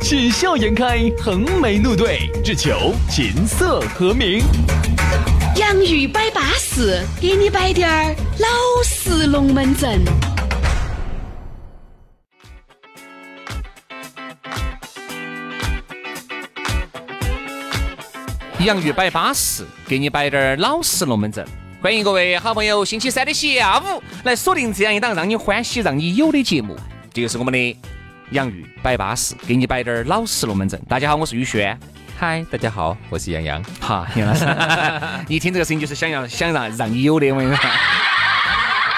喜笑颜开，横眉怒对，只求琴瑟和鸣。洋芋摆巴士，给你摆点儿老式龙门阵。洋芋摆巴士，给你摆点儿老式龙门阵。欢迎各位好朋友，星期三的下午来锁定这样一档让你欢喜、让你有的节目，这就是我们的洋芋摆巴适，给你摆点儿老实龙门阵。大家好，我是宇轩。嗨，大家好，我是杨洋。哈，杨老师，一听这个声音就是想要想让让你有的，我跟你说。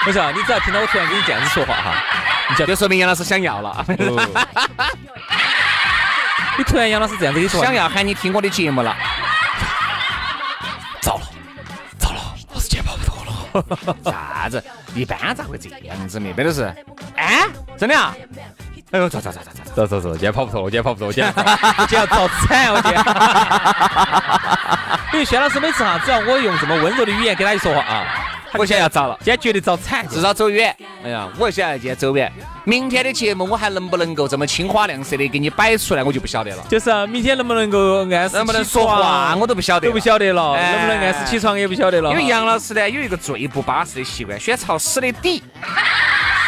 不是啊，你只要听到我突然跟你这样子说话哈，你就就说明杨老师想要了。你突然杨老师这样子跟你说，想要喊你听我的节目了。糟了，糟了，老师节跑不脱了。啥子？一般咋会这样子呢？没得事。哎，真的啊？哎呦，走走走走走走走走，今天跑不脱，我今天跑不脱，我今天 我今天要遭惨，我今天。因为薛老师每次哈，只要我用这么温柔的语言跟他一说话啊，我现在要遭了，今天绝对遭惨，至少走远。哎呀，我现在今天走远。明天的节目我还能不能够这么青花亮色的给你摆出来，我就不晓得了。就是明天能不能够按时能不能说话，我都不晓得，都不晓得了。能不能按时起床也不晓得了。因为杨老师呢有一个最不巴适的习惯，喜欢朝死的底。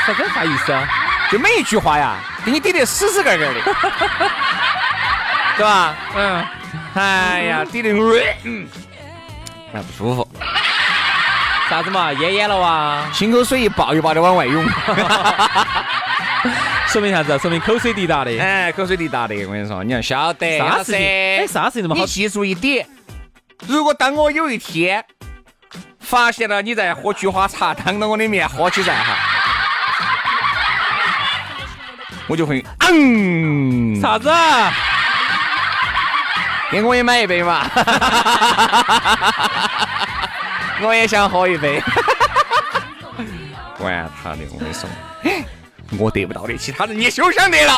啥子啥意思啊？就每一句话呀，给你抵得死死个个的，对吧？嗯。哎呀，抵得嗯，哎不舒服。啥子嘛？咽咽了哇？清口水一爆一爆的往外涌。说明啥子？说明口水滴答的。哎，口水滴答的。我跟你说，你要晓得。啥事情？哎，啥事情那么好？你记住一点，如果当我有一天发现了你在喝菊花茶，当着我的面喝起噻哈。我就会，嗯，啥子？给我也买一杯嘛，我也想喝一杯。管他的，我跟你说，我得不到的，其他人也休想得了。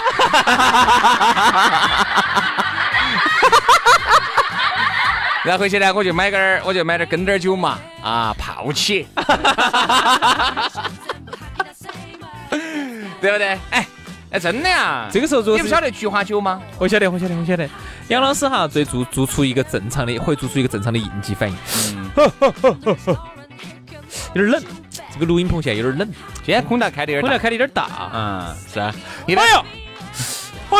然后回去呢，我就买点儿，我就买点儿跟点儿酒嘛，啊，泡起，对不对？哎。哎，真的呀！这个时候，你不晓得菊花酒吗？我晓得，我晓得，我晓得。杨老师哈，最做做出一个正常的，会做出一个正常的应激反应。嗯，有点冷，这个录音棚现在有点冷。今天空调开的有点，空调开的有点大。嗯，是啊。哎呦，哎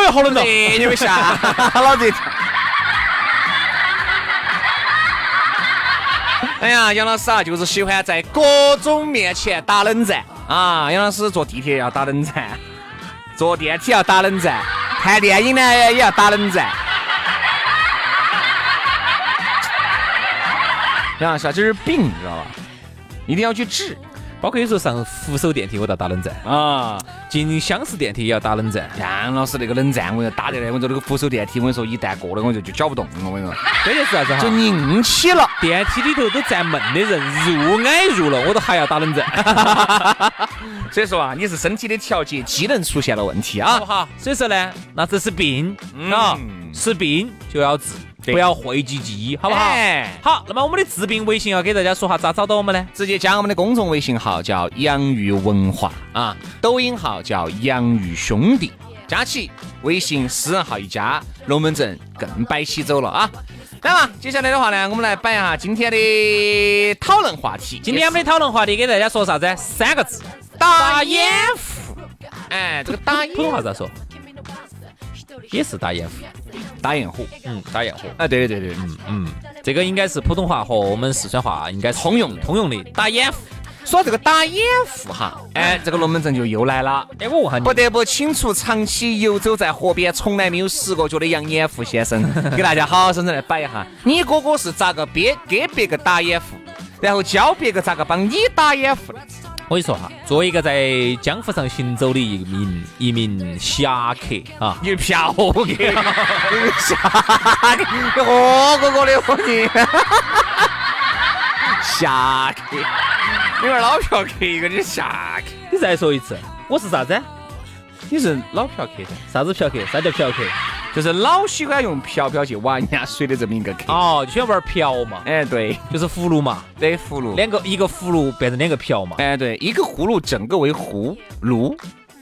呦，好冷哦！你们下，老子。哎呀，杨老师啊，就是喜欢在各种面前打冷战啊。杨老师坐地铁要打冷战。坐电梯要打冷战，看电影呢也要打冷战。杨小这是病，你知道吧？一定要去治。包括有时候上扶手电梯，我都要打冷战啊。进厢式电梯也要打冷战。杨老师那个冷战，我打得来，我说那个扶手电梯，我跟你说一旦过了，我就就搅不动了。我跟你说，关键是啥子哈？就硬起了。电梯里头都站闷的人，入挨入了，我都还要打冷战。所以说啊，你是身体的调节机能出现了问题啊。好，所以说呢，那这是病啊，是病就要治。不要讳疾忌医，好不好？好，那么我们的治病微信要给大家说哈咋找到我们呢？直接加我们的公众微信号叫洋芋文化啊，抖音号叫洋芋兄弟，加起微信私人号一加，龙门阵更摆起走了啊！来嘛，接下来的话呢，我们来摆一下今天的讨论话题。今天我们的讨论话题给大家说啥子？三个字：打掩护。哎，这个打 普通话咋说？也是打掩护。打掩护，嗯，打掩护，哎，对对对对，嗯嗯，这个应该是普通话和我们四川话应该是通用通用的。打掩护，说这个打掩护哈，哎，这个龙门阵就又来了。哎，我问下你，不得不请出长期游走在河边，从来没有湿过脚的杨掩护先生，给大家好好生生来摆一下，你哥哥是咋个别给别个打掩护，然后教别个咋个帮你打掩护的？我跟你说哈，作为一个在江湖上行走的一名一名侠客啊，你嫖客，你侠客，你喝过过的喝你，侠客，你个老嫖客，一个你侠客，你再说一次，我是啥子？你是老嫖客噻？啥子嫖客？啥叫嫖客？就是老喜欢用瓢瓢去挖人家水的这么一个坑。哦，就喜欢玩瓢嘛？哎，对，就是葫芦嘛。对，葫芦。两个，一个葫芦变成两个瓢嘛。哎，对，一个葫芦整个为葫芦，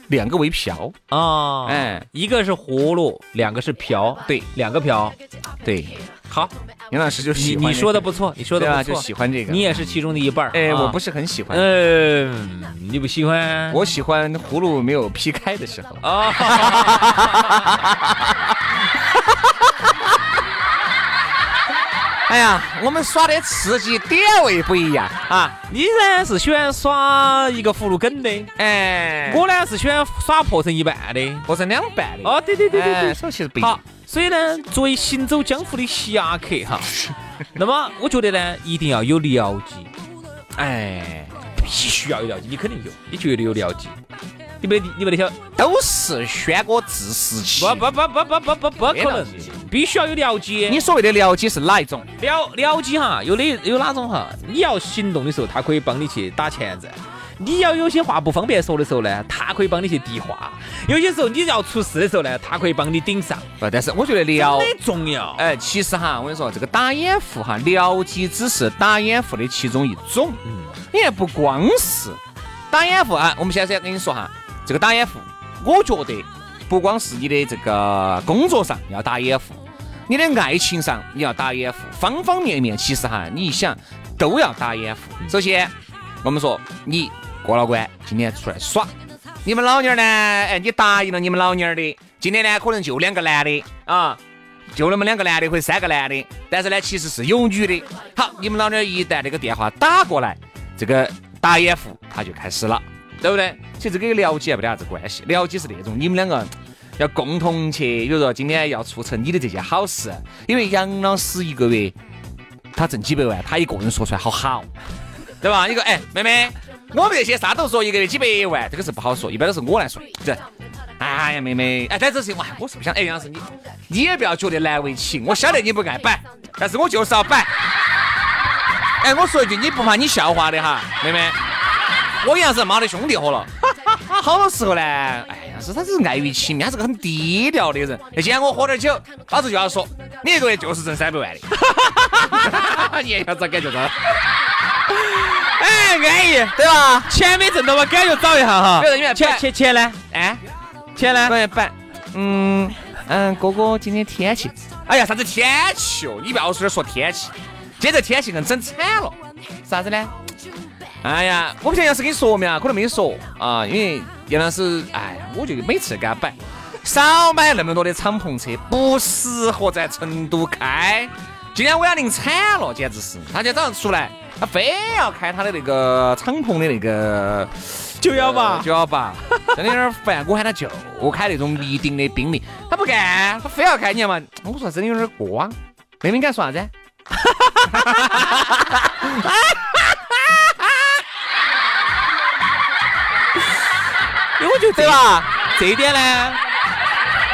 两个为瓢。啊，哎，一个是葫芦，两个是瓢。对，两个瓢。对。好，杨老师就喜欢你说的不错，你说的不错，就喜欢这个。你也是其中的一半儿。哎，我不是很喜欢。嗯，你不喜欢？我喜欢葫芦没有劈开的时候。啊。哎呀，我们耍的刺激点位不一样啊！你呢是喜欢耍一个葫芦梗的，哎，我呢是喜欢耍破成一半的，破成两半的。哦，对对对对对，手其实不一样。所以呢，作为行走江湖的侠客哈，那么我觉得呢，一定要有僚机，哎，必须要有僚机，你肯定有，你绝对有僚机。你没你没得晓，都是轩哥自食其不不不不不不不不可能，必须要有僚机。你所谓的僚机是哪一种？僚僚机哈，有的有哪种哈？你要行动的时候，他可以帮你去打前站。你要有些话不方便说的时候呢，他可以帮你去递话；有些时候你要出事的时候呢，他可以帮你顶上。不，但是我觉得僚很重要。哎，其实哈，我跟你说，这个打掩护哈，僚机只是打掩护的其中一种。嗯，你看不光是打掩护啊，我们现在跟你说哈，这个打掩护，我觉得不光是你的这个工作上要打掩护，你的爱情上你要打掩护，方方面面其实哈，你一想都要打掩护。首先，我们说你。过了关，今天出来耍。你们老娘呢？哎，你答应了你们老娘的。今天呢，可能就两个男的啊，就那么两个男的或者三个男的。但是呢，其实是有女的。好，你们老娘一旦那个电话打过来，这个打掩护他就开始了，对不对？其实这个了解没得啥子关系，了解是那种你们两个要共同去，比如说今天要促成你的这件好事。因为杨老师一个月他挣几百万，他一个人说出来 好好，对吧？一个哎，妹妹。我们这些啥都说一个月几百万，这个是不好说，一般都是我来说。这，哎呀，妹妹，哎，但这事情我，我是不想，哎，杨老师你，你也不要觉得难为情，我晓得你不爱摆，但是我就是要摆。哎，我说一句，你不怕你笑话的哈，妹妹，我杨老师妈的兄弟伙了。好多时候呢，哎呀，是他只是碍于情面，他是个很低调的人。那今天我喝点酒，老子就要说，你一个月就是挣三百万的。你也要咋感觉着？哎，安逸，对吧？钱没挣到嘛，感觉找一下哈。钱钱钱呢？哎，钱呢？板板。嗯嗯，哥哥，今天天气？哎呀，啥子天气哦？你不要说说天气，今天这天气更整惨了。啥子呢？哎呀，我不晓得杨师跟你说没啊？可能没说啊，因为杨老师，哎呀，我就每次给他摆，少买那么多的敞篷车，不适合在成都开。今天我要淋惨了，简直是。他今天早上出来。他非要开他的那个敞篷的那个九幺八，九幺八，真的有点烦。我喊他就开那种迷顶的宾利，他不干，他非要开。你看嘛，我说真的有点过啊。妹妹敢说啥子？我觉得对吧？这一点呢？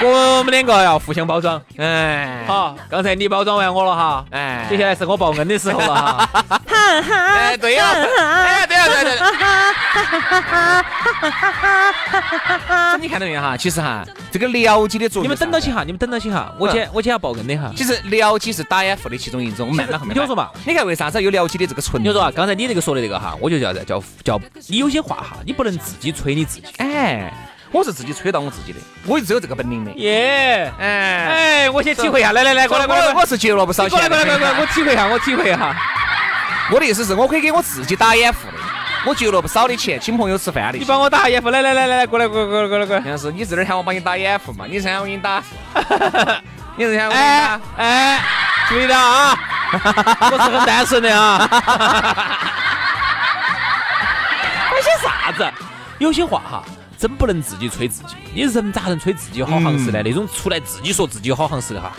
我们两个要互相包装，哎，好，刚才你包装完我了哈，哎，接下来是我报恩的时候了哈，哎，对呀，哎，你看到没有哈？其实哈，这个撩机的作用，你们等到起哈，你们等到起哈，我先我先要报恩的哈。其实撩机是打掩护的其中一种，慢慢后面。你听我说嘛，你看为啥子有撩机的这个存？你说啊，刚才你这个说的这个哈，我就叫叫叫，你有些话哈，你不能自己吹你自己，哎。我是自己吹到我自己的，我就只有这个本领的。耶，哎哎，我先体会一下，来来来，过来过来，我是节了不少钱。过来过来过来，我体会一下，我体会一下。我的意思是我可以给我自己打掩护的，我借了不少的钱，请朋友吃饭的。你帮我打掩护，来来来来来，过来过来过来过来过来。杨老师，你这儿喊我帮你打掩护嘛？你是喊我给你打？你是喊我？哎哎，注意点啊！我是很单纯的啊。啥子？有些话哈。真不能自己吹自己，你人咋能吹自己好行势呢？那种出来自己说自己好行势的哈，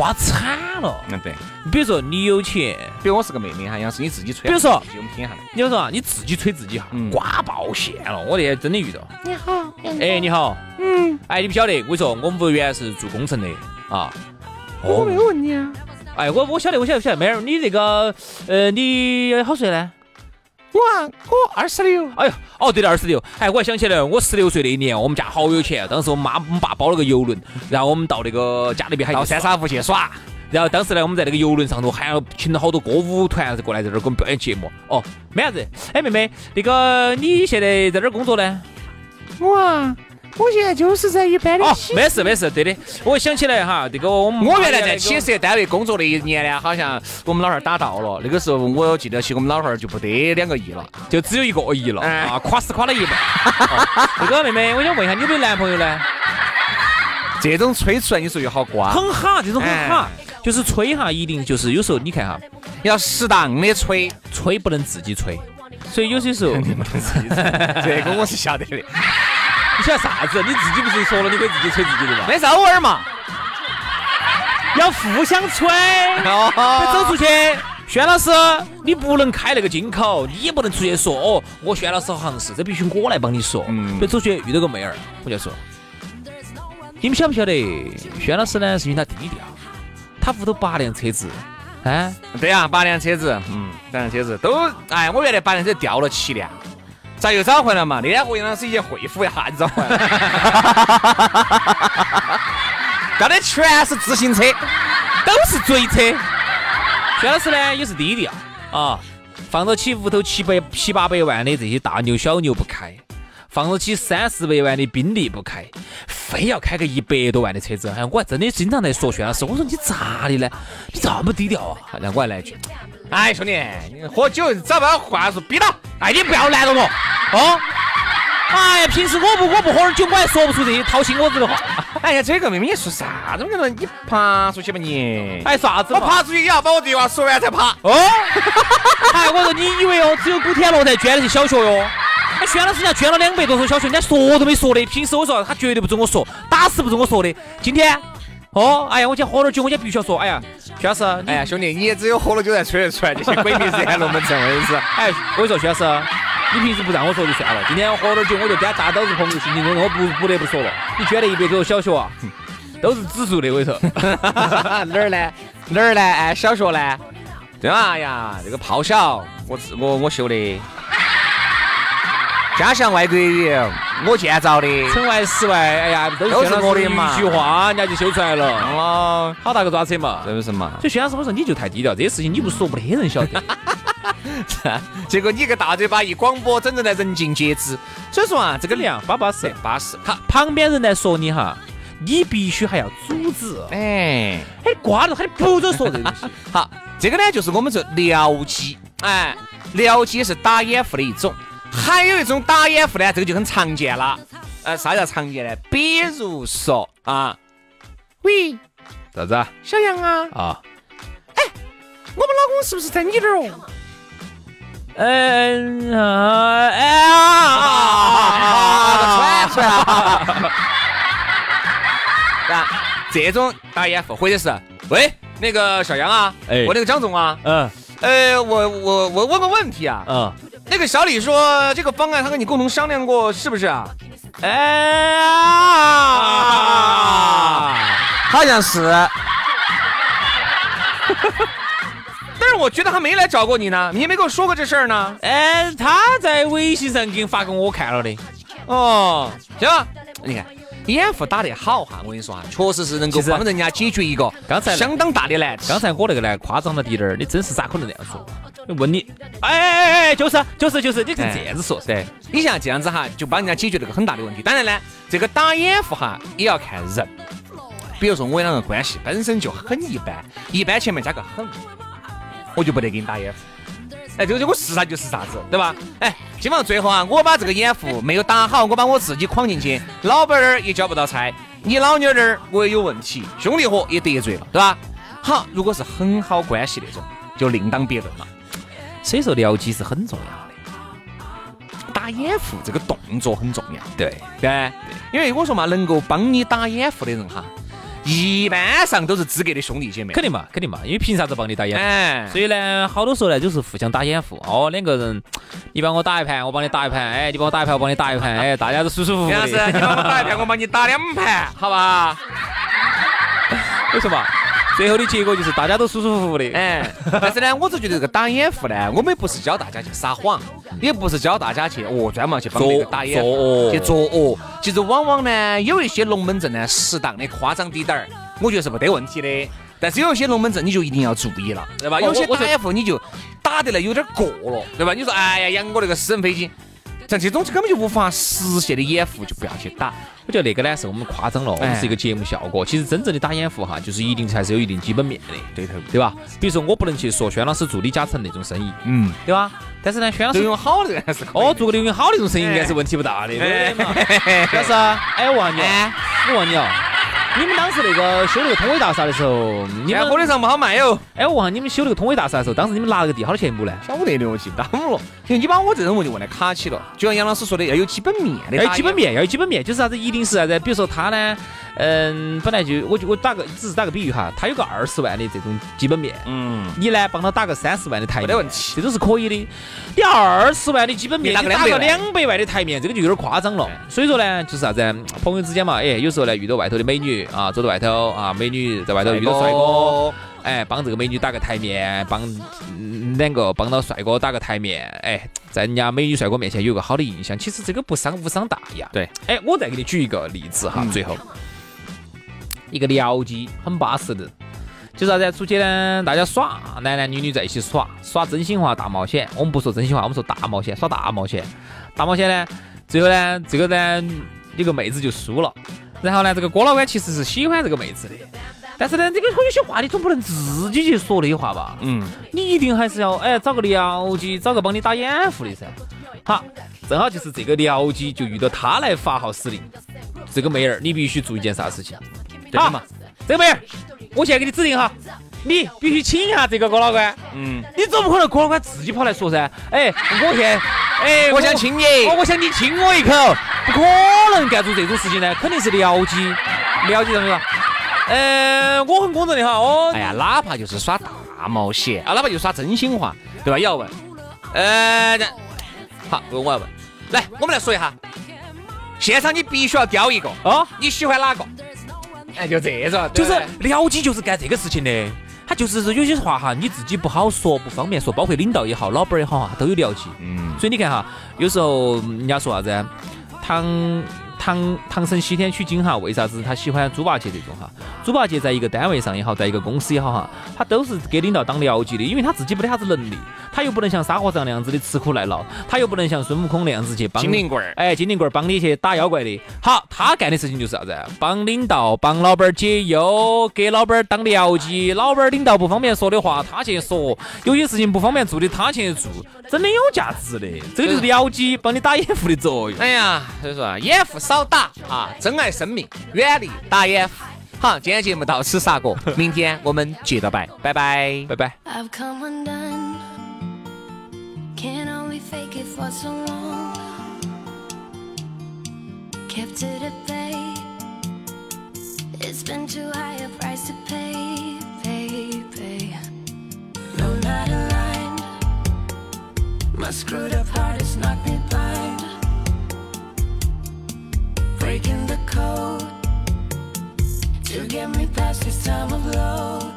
瓜惨了。嗯，对。比如说你有钱，比如我是个妹妹哈，要是你自己吹，比如说我们听下来。你说啊，你自己吹自己哈，嗯瓜爆线了。我那天真的遇到。你好，哎，你好，嗯，哎，你不晓得，我跟你说，我们屋原来是做工程的啊。我没有问你啊。哎，我我晓得，我晓得，我晓得，妹儿，你这个，呃，你好岁呢？我啊，我二十六。哎呦，哦，对了，二十六。哎，我还想起来，我十六岁那一年，我们家好有钱。当时我妈、我们爸包了个游轮，然后我们到那个家里边还到三沙湖去耍。然后当时呢，我们在那个游轮上头，还要请了好多歌舞团过来在这儿给我们表演节目。哦，没啥子。哎，妹妹，那个你现在在哪儿工作呢？我啊，我现在就是在一般的哦，没事没事，对的。我想起来哈，这个我们我原来在企事业单位工作的一年呢，好像我们老汉儿打到了。那个时候我记得起，我们老汉儿就不得两个亿了。就只有一个亿了哎啊，垮死垮了一半。哦这个妹妹，我想问一下，你有没有男朋友呢？这种吹出来，你说又好瓜，很哈，这种很哈哎，就是吹哈，一定就是有时候你看哈，要适当的吹。吹不能自己吹，所以有些时候 你 这个我是晓得的，晓得啥子？你自己不是说了你可以自己吹自己的吗？那是偶尔嘛。要互相吹。哦，走出去，轩老师，你不能开那个金口，你也不能出去说哦，我轩老师好像是，这必须我来帮你说。嗯比如走出去遇到个妹儿，我就说，你们晓不晓得，轩老师呢是因为他低调，他屋头八辆车子，哎，对呀、八辆车子，嗯，八辆车子都，哎，我原来八辆车掉了七辆，咋又找回来嘛？那天和杨老师一起恢复一下子找回来了，掉的 全是自行车，都是追车。轩老师呢也是低调啊，放到起屋头七百七八百万的这些大牛小牛不开，放到起三四百万的宾利不开，非要开个一百多万的车子。哎，我还真的经常在说轩老师，我说你咋的呢？你这么低调啊？然后我还来一句，哎，兄弟，你喝酒找不到话术逼到，哎，你不要拦着我哦！哎呀，平时我不我不喝点酒，我还说不出这些掏心窝子的话。哎呀，这个妹妹你说啥子？我跟你说，你爬出去吧你。哎，啥子？我爬出去也要把我这句话说完才爬。哦！哎，我说你以为哦，只有古天乐才捐得起小学哟？哎，轩老师人家捐了两百多所小学，人家说都没说的。平时我说他绝对不准我说，打死不准我说的。今天，哦，哎呀，我今天喝了酒，我今天必须要说。哎呀，薛老师，哎呀，兄弟，你也只有喝了酒才吹得出来这些鬼迷日眼龙门阵，我跟你说。哎，我跟你说，薛老师，你平时不让我说就算了，今天我喝点酒，我就跟他大导致朋友心情中，我不不得不说了。你捐了一百多小学啊，都是指数的，我跟你说。哪儿呢？哪儿呢？哎，小学呢？对嘛？哎呀，这个炮小，我自我我修的，家乡外国语，我建造的。城外室外，哎呀，都都是我的嘛一句话，人家就修出来了。哦，好大个抓扯嘛！是不是嘛？所以薛老师，我说你就太低调，这些事情你不说不得人晓得。结果你个大嘴巴一广播，整整的人尽皆知。所以说啊，这个量巴巴适，巴适。他旁边人来说你哈，你必须还要阻止。哎，哎，挂了，他不准说这东西。好，这个呢就是我们说僚机，哎，僚机是打掩护的一种，还有一种打掩护呢，这个就很常见了。呃，啥叫常见呢？比如说啊，喂，啥子啊？小杨啊，啊，哎我们老公是不是在你这儿哦？嗯啊哎啊，这种打掩护，或者是喂那个小杨啊，哎我那个张总啊，嗯呃，我我我问个问题啊，嗯，那个小李说这个方案他跟你共同商量过，是不是啊？哎啊！好像是。但是我觉得他没来找过你呢，你也没跟我说过这事儿呢。哎，他在微信上给你发给我看了的。哦，行吧，你看掩护打得好哈，我跟你说哈，确实是能够帮人家解决一个刚才相当大的难题。刚才我那个呢夸张了滴点儿，你真是咋可能这样说？问你，哎哎哎哎，就是就是就是，你就这样子说噻。对，你像这样子哈，就帮人家解决了个很大的问题。当然呢，这个打掩护哈也要看人。比如说我两个关系本身就很一般，一般前面加个很，我就不得给你打掩护。哎，这个我是啥就是啥子，对吧？哎，基本上最后啊，我把这个掩护没有打好，我把我自己框进去，老板儿也交不到差，你老妞儿我也有问题，兄弟伙也得罪了，对吧？好，如果是很好关系那种，就另当别论了。所以说僚机是很重要的。打掩护这个动作很重要。对，对，因为我说嘛，能够帮你打掩护的人哈，一般上都是资格的兄弟姐妹。肯定嘛，肯定嘛，因为凭啥子帮你打掩护？哎，所以呢，好多时候呢，就是互相打掩护。哦，两个人，你帮我打一盘，我帮你打一盘，哎，你帮我打一盘，我帮你打一盘，哎，大家都舒舒服服杨老师，的。你帮我打一盘，我帮你打两盘，好吧？为什么？最后的结果就是大家都舒舒服服的。哎，但是呢，我就觉得这个打掩护呢，我们不是教大家去撒谎，也不是教大家去哦专门去帮别个打掩护恶去作恶。其实往往呢，有一些龙门阵呢，适当的夸张滴点儿，我觉得是没得问题的。但是有一些龙门阵你就一定要注意了，对吧？有些打掩护你就打得来有点过了，对吧？你说哎呀，杨哥那个私人飞机，像这种根本就无法实现的掩护，就不要去打。我觉得那个呢是我们夸张了，我们是一个节目效果。其实真正的打掩护哈，就是一定还是有一定基本面的，对头，对吧？比如说我不能去说轩老师做李嘉诚那种生意，嗯，对吧？但是呢，轩老师就用好的还是可以哦，做个刘永好那种生意应该是问题不大的，对不对嘛？但是啊，哎，我问你哦，我问你哦，你们当时那个修那个通威大厦的时候，你们火车上不好卖哟。哎，我问下你们修那个通威大厦的时候，当时你们拿了个地好多钱一亩呢？晓得的，我记不到了。因为你把我这种问题问得卡起了，就像杨老师说的，要有基本面的。要有基本。面，要有基本面，就是啥子？一定是啥子？比如说他呢，嗯，本来就我就我打个只是打个比喻哈，他有个二十万的这种基本面，嗯，你呢帮他打个三十万的台面，没得问题这都是可以的。你二十万的基本面，你打个两百万的台面，这个就有点夸张了。所以说呢，就是啥子？朋友之间嘛，哎，有时候呢遇到外头的美女啊，走到外头啊，美女在外头遇到帅哥。哎，帮这个美女打个台面，帮嗯两个帮到帅哥打个台面，哎，在人家美女帅哥面前有个好的印象，其实这个不伤无伤大雅。对，哎，我再给你举一个例子哈，嗯最后一个僚机很巴适的，就是啥子？出去呢，大家耍，男男女女在一起耍，耍真心话大冒险。我们不说真心话，我们说大冒险，耍大冒险。大冒险呢，最后呢，这个呢，有个妹子就输了。然后呢，这个郭老官其实是喜欢这个妹子的，但是呢，这个有些话你总不能自己去说那些话吧？嗯，你一定还是要哎找个僚机，找个帮你打掩护的噻。好，正好就是这个僚机就遇到他来发号施令，这个妹儿你必须做一件啥事情？对的嘛。这个妹儿，我现在给你指定哈，你必须亲一下这个郭老官。嗯，你总不可能郭老官自己跑来说噻？哎，我现哎，我想亲你我，我想你亲我一口，不可能干出这种事情呢，肯定是僚机，僚机上面说，呃，我很公正的哈，哦，哎呀，哪怕就是耍大冒险啊，哪怕就是耍真心话，对吧？也要问。呃，那好，我要问，来，我们来说一下，现场你必须要挑一个哦，你喜欢哪个？哎，就这种，就是僚机就是干这个事情的。他就是有些话哈，你自己不好说，不方便说，包括领导也好，老板也好啊，都有僚机。嗯，所以你看哈，有时候人家说啥子，唐唐唐僧西天取经哈，为啥子他喜欢猪八戒这种哈？猪八戒在一个单位上也好，在一个公司也好哈，他都是给领导当僚机的，因为他自己没得啥子能力，他又不能像沙和尚那样子的吃苦耐劳，他又不能像孙悟空那样子去帮精灵棍儿哎，精灵棍儿帮你去打妖怪的。好，他干的事情就是啥子？帮领导、帮老板儿解忧，给老板儿当僚机，老板儿领导不方便说的话，他去说；有些事情不方便做的，他去做，真的有价值的。这个就是僚机帮你打掩护的作用。哎呀，所以说啊，掩护少打啊，珍爱生命，远离打掩护。好，今天节目到此杀过，明天我们接着拜，拜拜。拜拜。Can only fake it for so long. Kept it at bay. It's been too high a price to pay, pay, pay. No, not aligned. My screwed up heart has knocked me blind. Breaking the code to get me past this time of low,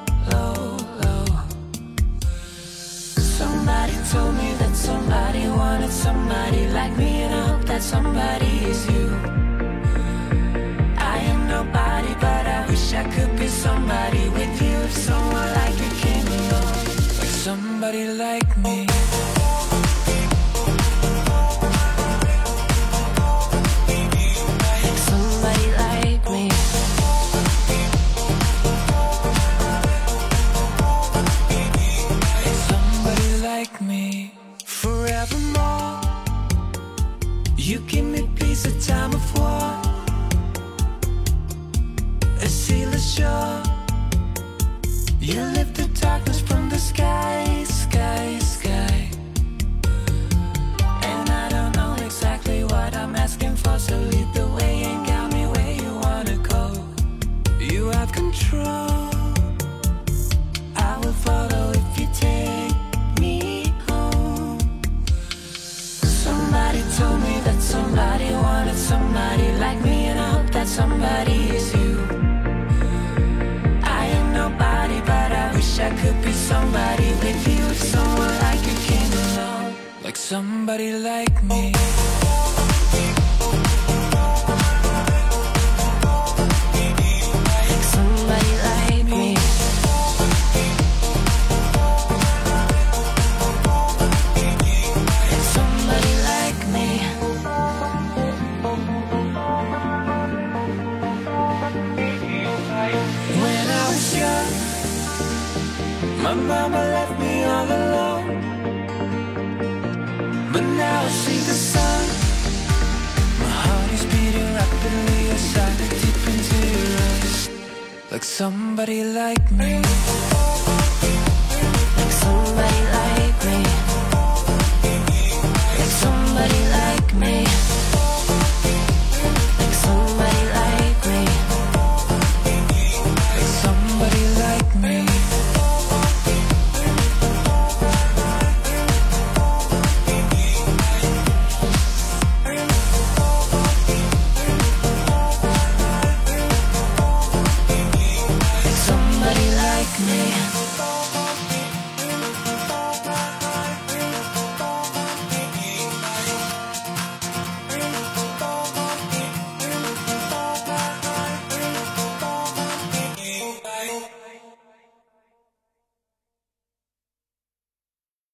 Somebody told me that somebody wanted somebody like me, and I hope that somebody is you. I am nobody, but I wish I could be somebody with you. If someone like you came along, like somebody like me.